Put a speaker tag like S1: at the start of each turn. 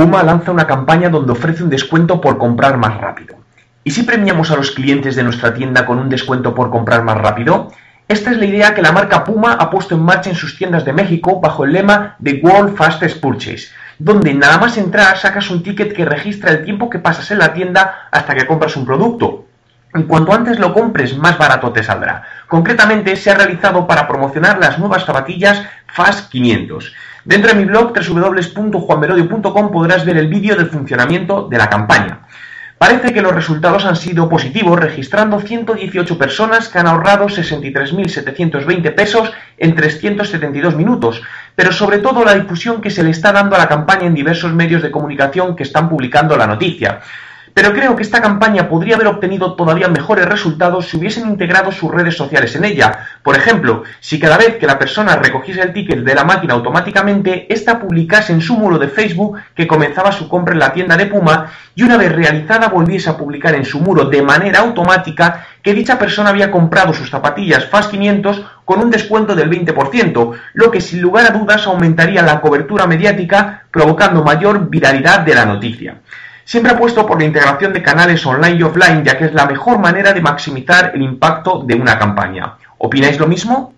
S1: Puma lanza una campaña donde ofrece un descuento por comprar más rápido. ¿Y si premiamos a los clientes de nuestra tienda con un descuento por comprar más rápido? Esta es la idea que la marca Puma ha puesto en marcha en sus tiendas de México bajo el lema The World Fastest Purchase, donde nada más entrar sacas un ticket que registra el tiempo que pasas en la tienda hasta que compras un producto. En cuanto antes lo compres, más barato te saldrá. Concretamente, se ha realizado para promocionar las nuevas zapatillas Fast 500. Dentro de mi blog www.juanmerodio.com podrás ver el vídeo del funcionamiento de la campaña. Parece que los resultados han sido positivos, registrando 118 personas que han ahorrado 63.720 pesos en 372 minutos, pero sobre todo la difusión que se le está dando a la campaña en diversos medios de comunicación que están publicando la noticia. Pero creo que esta campaña podría haber obtenido todavía mejores resultados si hubiesen integrado sus redes sociales en ella. Por ejemplo, si cada vez que la persona recogiese el ticket de la máquina automáticamente, ésta publicase en su muro de Facebook que comenzaba su compra en la tienda de Puma y una vez realizada volviese a publicar en su muro de manera automática que dicha persona había comprado sus zapatillas Fast 500 con un descuento del 20%, lo que sin lugar a dudas aumentaría la cobertura mediática provocando mayor viralidad de la noticia. Siempre apuesto por la integración de canales online y offline, ya que es la mejor manera de maximizar el impacto de una campaña. ¿Opináis lo mismo?